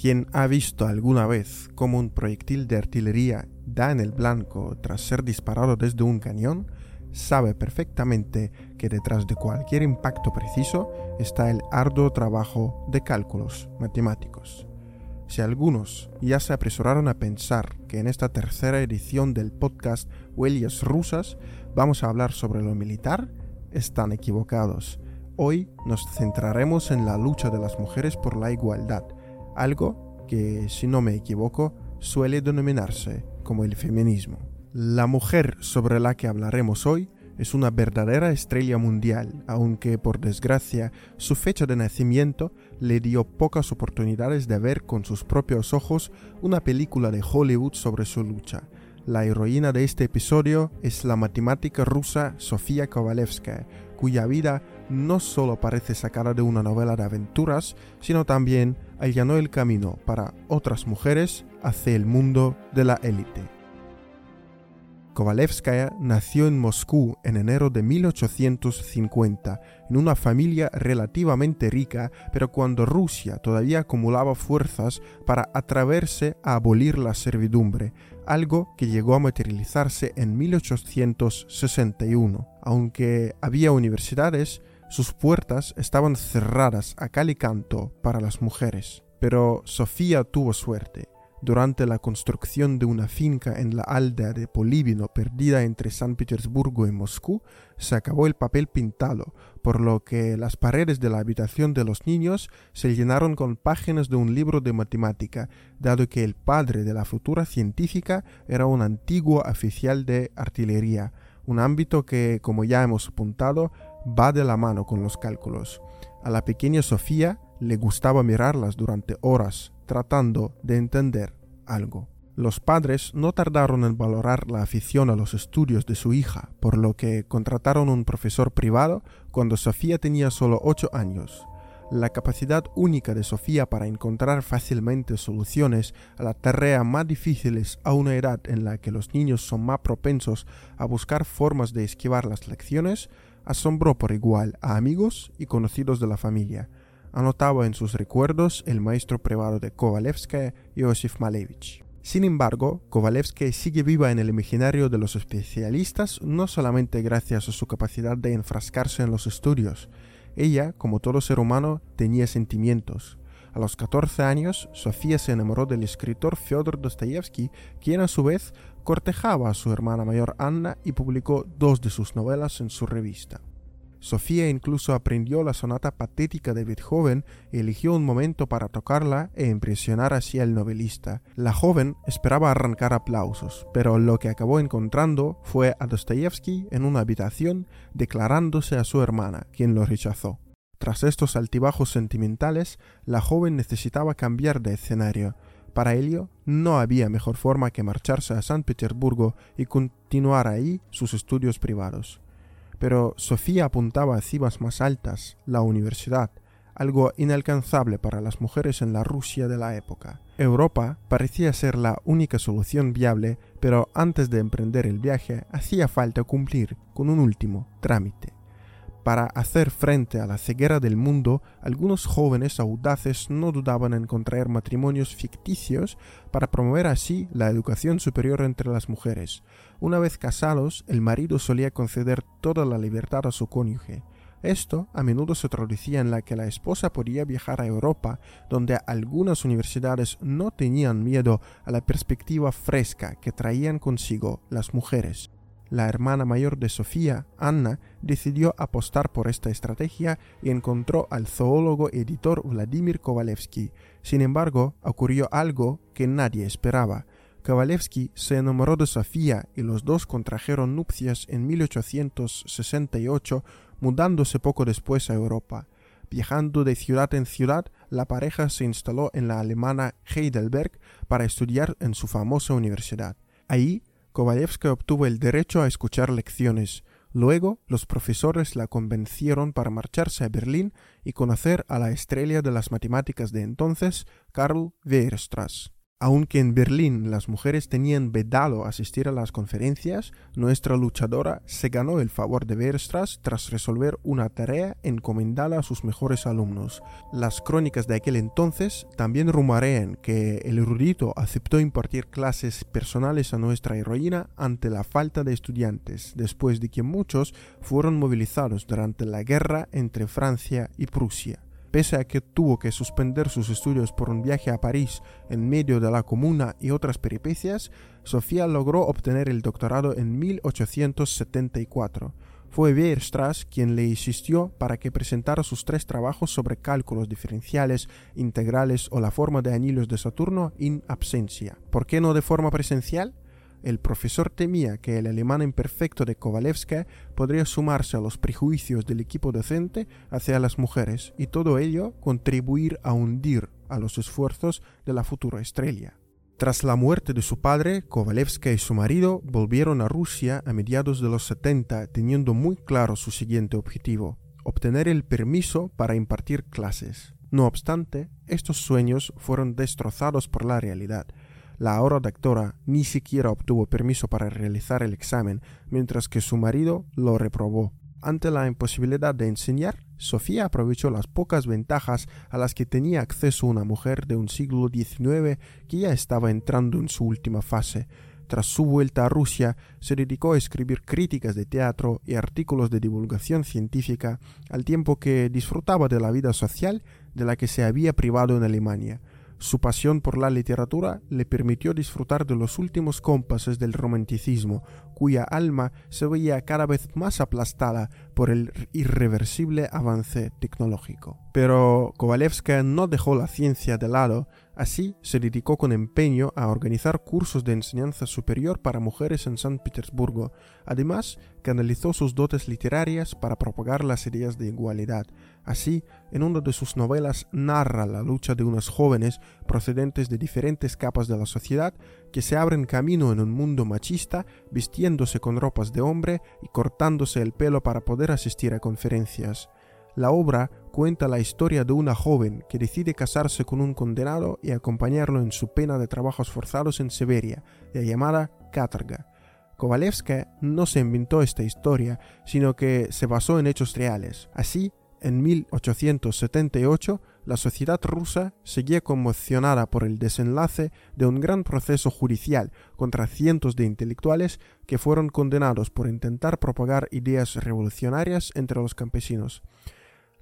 Quien ha visto alguna vez cómo un proyectil de artillería da en el blanco tras ser disparado desde un cañón, sabe perfectamente que detrás de cualquier impacto preciso está el arduo trabajo de cálculos matemáticos. Si algunos ya se apresuraron a pensar que en esta tercera edición del podcast Huellas Rusas vamos a hablar sobre lo militar, están equivocados. Hoy nos centraremos en la lucha de las mujeres por la igualdad, algo que, si no me equivoco, suele denominarse como el feminismo. La mujer sobre la que hablaremos hoy es una verdadera estrella mundial, aunque por desgracia su fecha de nacimiento le dio pocas oportunidades de ver con sus propios ojos una película de Hollywood sobre su lucha. La heroína de este episodio es la matemática rusa Sofía Kovalevskaya, cuya vida no solo parece sacada de una novela de aventuras, sino también allanó el camino para otras mujeres hacia el mundo de la élite. Kovalevskaya nació en Moscú en enero de 1850, en una familia relativamente rica, pero cuando Rusia todavía acumulaba fuerzas para atreverse a abolir la servidumbre, algo que llegó a materializarse en 1861. Aunque había universidades, sus puertas estaban cerradas a cal y canto para las mujeres. Pero Sofía tuvo suerte durante la construcción de una finca en la aldea de Polibino perdida entre San Petersburgo y Moscú, se acabó el papel pintado, por lo que las paredes de la habitación de los niños se llenaron con páginas de un libro de matemática, dado que el padre de la futura científica era un antiguo oficial de artillería, un ámbito que, como ya hemos apuntado, va de la mano con los cálculos. A la pequeña Sofía le gustaba mirarlas durante horas, tratando de entender algo. Los padres no tardaron en valorar la afición a los estudios de su hija, por lo que contrataron un profesor privado cuando Sofía tenía solo ocho años. La capacidad única de Sofía para encontrar fácilmente soluciones a las tareas más difíciles a una edad en la que los niños son más propensos a buscar formas de esquivar las lecciones asombró por igual a amigos y conocidos de la familia, anotaba en sus recuerdos el maestro privado de Kovalevskaya, Yosif Malevich. Sin embargo, Kovalevskaya sigue viva en el imaginario de los especialistas no solamente gracias a su capacidad de enfrascarse en los estudios. Ella, como todo ser humano, tenía sentimientos. A los 14 años, Sofía se enamoró del escritor Fyodor Dostoyevsky, quien a su vez cortejaba a su hermana mayor Anna y publicó dos de sus novelas en su revista. Sofía incluso aprendió la sonata patética de Beethoven y eligió un momento para tocarla e impresionar así al novelista. La joven esperaba arrancar aplausos, pero lo que acabó encontrando fue a Dostoyevsky en una habitación declarándose a su hermana, quien lo rechazó. Tras estos altibajos sentimentales, la joven necesitaba cambiar de escenario. Para ello, no había mejor forma que marcharse a San Petersburgo y continuar ahí sus estudios privados. Pero Sofía apuntaba a cimas más altas, la universidad, algo inalcanzable para las mujeres en la Rusia de la época. Europa parecía ser la única solución viable, pero antes de emprender el viaje hacía falta cumplir con un último trámite. Para hacer frente a la ceguera del mundo, algunos jóvenes audaces no dudaban en contraer matrimonios ficticios para promover así la educación superior entre las mujeres. Una vez casados, el marido solía conceder toda la libertad a su cónyuge. Esto a menudo se traducía en la que la esposa podía viajar a Europa, donde algunas universidades no tenían miedo a la perspectiva fresca que traían consigo las mujeres la hermana mayor de Sofía, Anna, decidió apostar por esta estrategia y encontró al zoólogo editor Vladimir Kovalevsky. Sin embargo, ocurrió algo que nadie esperaba. Kovalevsky se enamoró de Sofía y los dos contrajeron nupcias en 1868, mudándose poco después a Europa. Viajando de ciudad en ciudad, la pareja se instaló en la alemana Heidelberg para estudiar en su famosa universidad. Ahí Kovalevska obtuvo el derecho a escuchar lecciones. Luego, los profesores la convencieron para marcharse a Berlín y conocer a la estrella de las matemáticas de entonces, Karl Weierstrass. Aunque en Berlín las mujeres tenían vedado asistir a las conferencias, nuestra luchadora se ganó el favor de Weierstrass tras resolver una tarea encomendada a sus mejores alumnos. Las crónicas de aquel entonces también rumorean que el erudito aceptó impartir clases personales a nuestra heroína ante la falta de estudiantes, después de que muchos fueron movilizados durante la guerra entre Francia y Prusia. Pese a que tuvo que suspender sus estudios por un viaje a París en medio de la comuna y otras peripecias, Sofía logró obtener el doctorado en 1874. Fue Weierstrass quien le insistió para que presentara sus tres trabajos sobre cálculos diferenciales, integrales o la forma de anillos de Saturno in absencia. ¿Por qué no de forma presencial? El profesor temía que el alemán imperfecto de Kovalevska podría sumarse a los prejuicios del equipo docente hacia las mujeres y todo ello contribuir a hundir a los esfuerzos de la futura estrella. Tras la muerte de su padre, Kovalevska y su marido volvieron a Rusia a mediados de los 70 teniendo muy claro su siguiente objetivo, obtener el permiso para impartir clases. No obstante, estos sueños fueron destrozados por la realidad, la ahora doctora ni siquiera obtuvo permiso para realizar el examen, mientras que su marido lo reprobó. Ante la imposibilidad de enseñar, Sofía aprovechó las pocas ventajas a las que tenía acceso una mujer de un siglo XIX que ya estaba entrando en su última fase. Tras su vuelta a Rusia, se dedicó a escribir críticas de teatro y artículos de divulgación científica, al tiempo que disfrutaba de la vida social de la que se había privado en Alemania. Su pasión por la literatura le permitió disfrutar de los últimos compases del romanticismo, cuya alma se veía cada vez más aplastada por el irreversible avance tecnológico. Pero Kovalevska no dejó la ciencia de lado, así se dedicó con empeño a organizar cursos de enseñanza superior para mujeres en San Petersburgo. Además, canalizó sus dotes literarias para propagar las ideas de igualdad. Así, en una de sus novelas narra la lucha de unos jóvenes procedentes de diferentes capas de la sociedad que se abren camino en un mundo machista vistiéndose con ropas de hombre y cortándose el pelo para poder asistir a conferencias. La obra cuenta la historia de una joven que decide casarse con un condenado y acompañarlo en su pena de trabajos forzados en Siberia, la llamada Katarga. Kovalevska no se inventó esta historia, sino que se basó en hechos reales. Así, en 1878, la sociedad rusa seguía conmocionada por el desenlace de un gran proceso judicial contra cientos de intelectuales que fueron condenados por intentar propagar ideas revolucionarias entre los campesinos.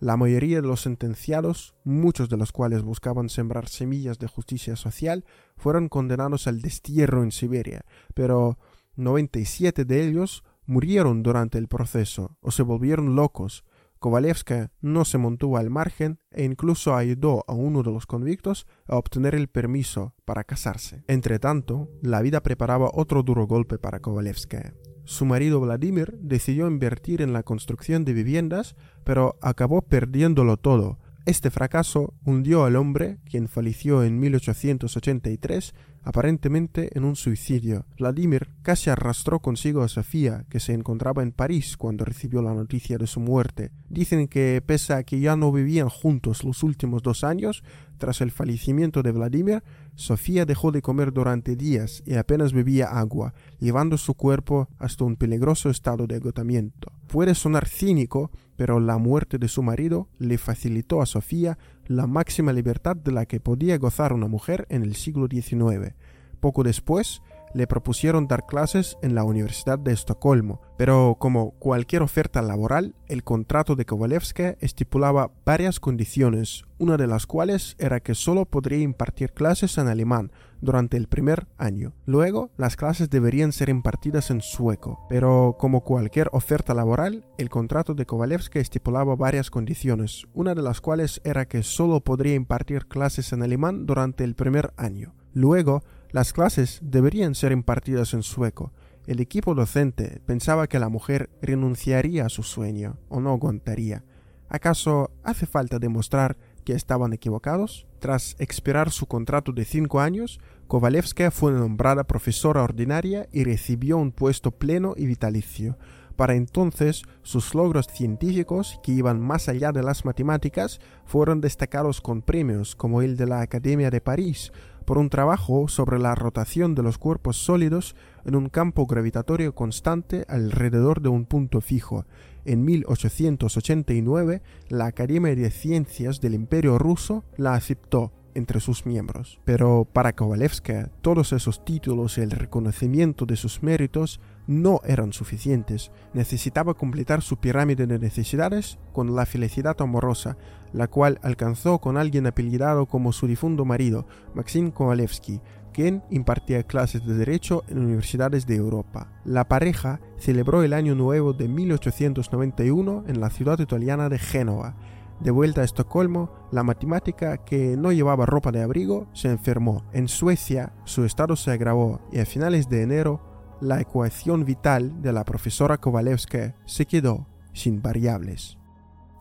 La mayoría de los sentenciados, muchos de los cuales buscaban sembrar semillas de justicia social, fueron condenados al destierro en Siberia, pero 97 de ellos murieron durante el proceso o se volvieron locos. Kovalevska no se mantuvo al margen e incluso ayudó a uno de los convictos a obtener el permiso para casarse. Entretanto, la vida preparaba otro duro golpe para Kovalevska. Su marido Vladimir decidió invertir en la construcción de viviendas, pero acabó perdiéndolo todo. Este fracaso hundió al hombre, quien falleció en 1883, aparentemente en un suicidio. Vladimir casi arrastró consigo a Sofía, que se encontraba en París cuando recibió la noticia de su muerte. Dicen que pese a que ya no vivían juntos los últimos dos años, tras el fallecimiento de Vladimir, Sofía dejó de comer durante días y apenas bebía agua, llevando su cuerpo hasta un peligroso estado de agotamiento. Puede sonar cínico, pero la muerte de su marido le facilitó a Sofía la máxima libertad de la que podía gozar una mujer en el siglo XIX. Poco después, le propusieron dar clases en la Universidad de Estocolmo, pero como cualquier oferta laboral, el contrato de Kowalewska estipulaba varias condiciones, una de las cuales era que solo podría impartir clases en alemán durante el primer año. Luego, las clases deberían ser impartidas en sueco, pero como cualquier oferta laboral, el contrato de Kowalewska estipulaba varias condiciones, una de las cuales era que solo podría impartir clases en alemán durante el primer año. Luego, las clases deberían ser impartidas en sueco. El equipo docente pensaba que la mujer renunciaría a su sueño o no aguantaría. ¿Acaso hace falta demostrar que estaban equivocados? Tras expirar su contrato de cinco años, Kovalevska fue nombrada profesora ordinaria y recibió un puesto pleno y vitalicio. Para entonces, sus logros científicos, que iban más allá de las matemáticas, fueron destacados con premios como el de la Academia de París, por un trabajo sobre la rotación de los cuerpos sólidos en un campo gravitatorio constante alrededor de un punto fijo. En 1889, la Academia de Ciencias del Imperio ruso la aceptó entre sus miembros. Pero para Kovalevska, todos esos títulos y el reconocimiento de sus méritos no eran suficientes. Necesitaba completar su pirámide de necesidades con la felicidad amorosa, la cual alcanzó con alguien apellidado como su difunto marido, Maxim Kovalevsky, quien impartía clases de derecho en universidades de Europa. La pareja celebró el año nuevo de 1891 en la ciudad italiana de Génova. De vuelta a Estocolmo, la matemática que no llevaba ropa de abrigo se enfermó. En Suecia, su estado se agravó y a finales de enero la ecuación vital de la profesora Kovalevska se quedó sin variables.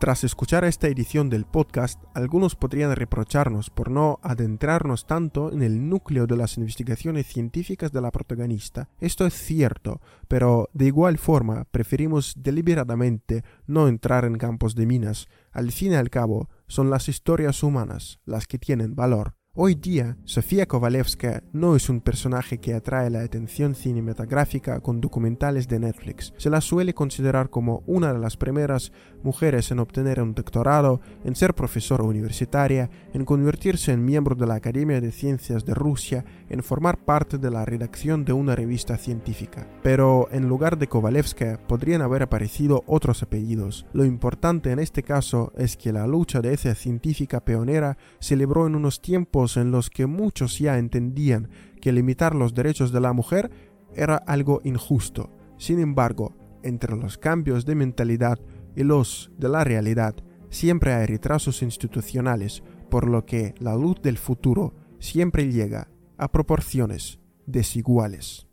Tras escuchar esta edición del podcast, algunos podrían reprocharnos por no adentrarnos tanto en el núcleo de las investigaciones científicas de la protagonista. Esto es cierto, pero de igual forma preferimos deliberadamente no entrar en campos de minas. Al fin y al cabo, son las historias humanas las que tienen valor. Hoy día, Sofía Kovalevska no es un personaje que atrae la atención cinematográfica con documentales de Netflix. Se la suele considerar como una de las primeras mujeres en obtener un doctorado, en ser profesora universitaria, en convertirse en miembro de la Academia de Ciencias de Rusia, en formar parte de la redacción de una revista científica. Pero en lugar de Kovalevska podrían haber aparecido otros apellidos. Lo importante en este caso es que la lucha de esa científica pionera se libró en unos en los que muchos ya entendían que limitar los derechos de la mujer era algo injusto. Sin embargo, entre los cambios de mentalidad y los de la realidad, siempre hay retrasos institucionales, por lo que la luz del futuro siempre llega a proporciones desiguales.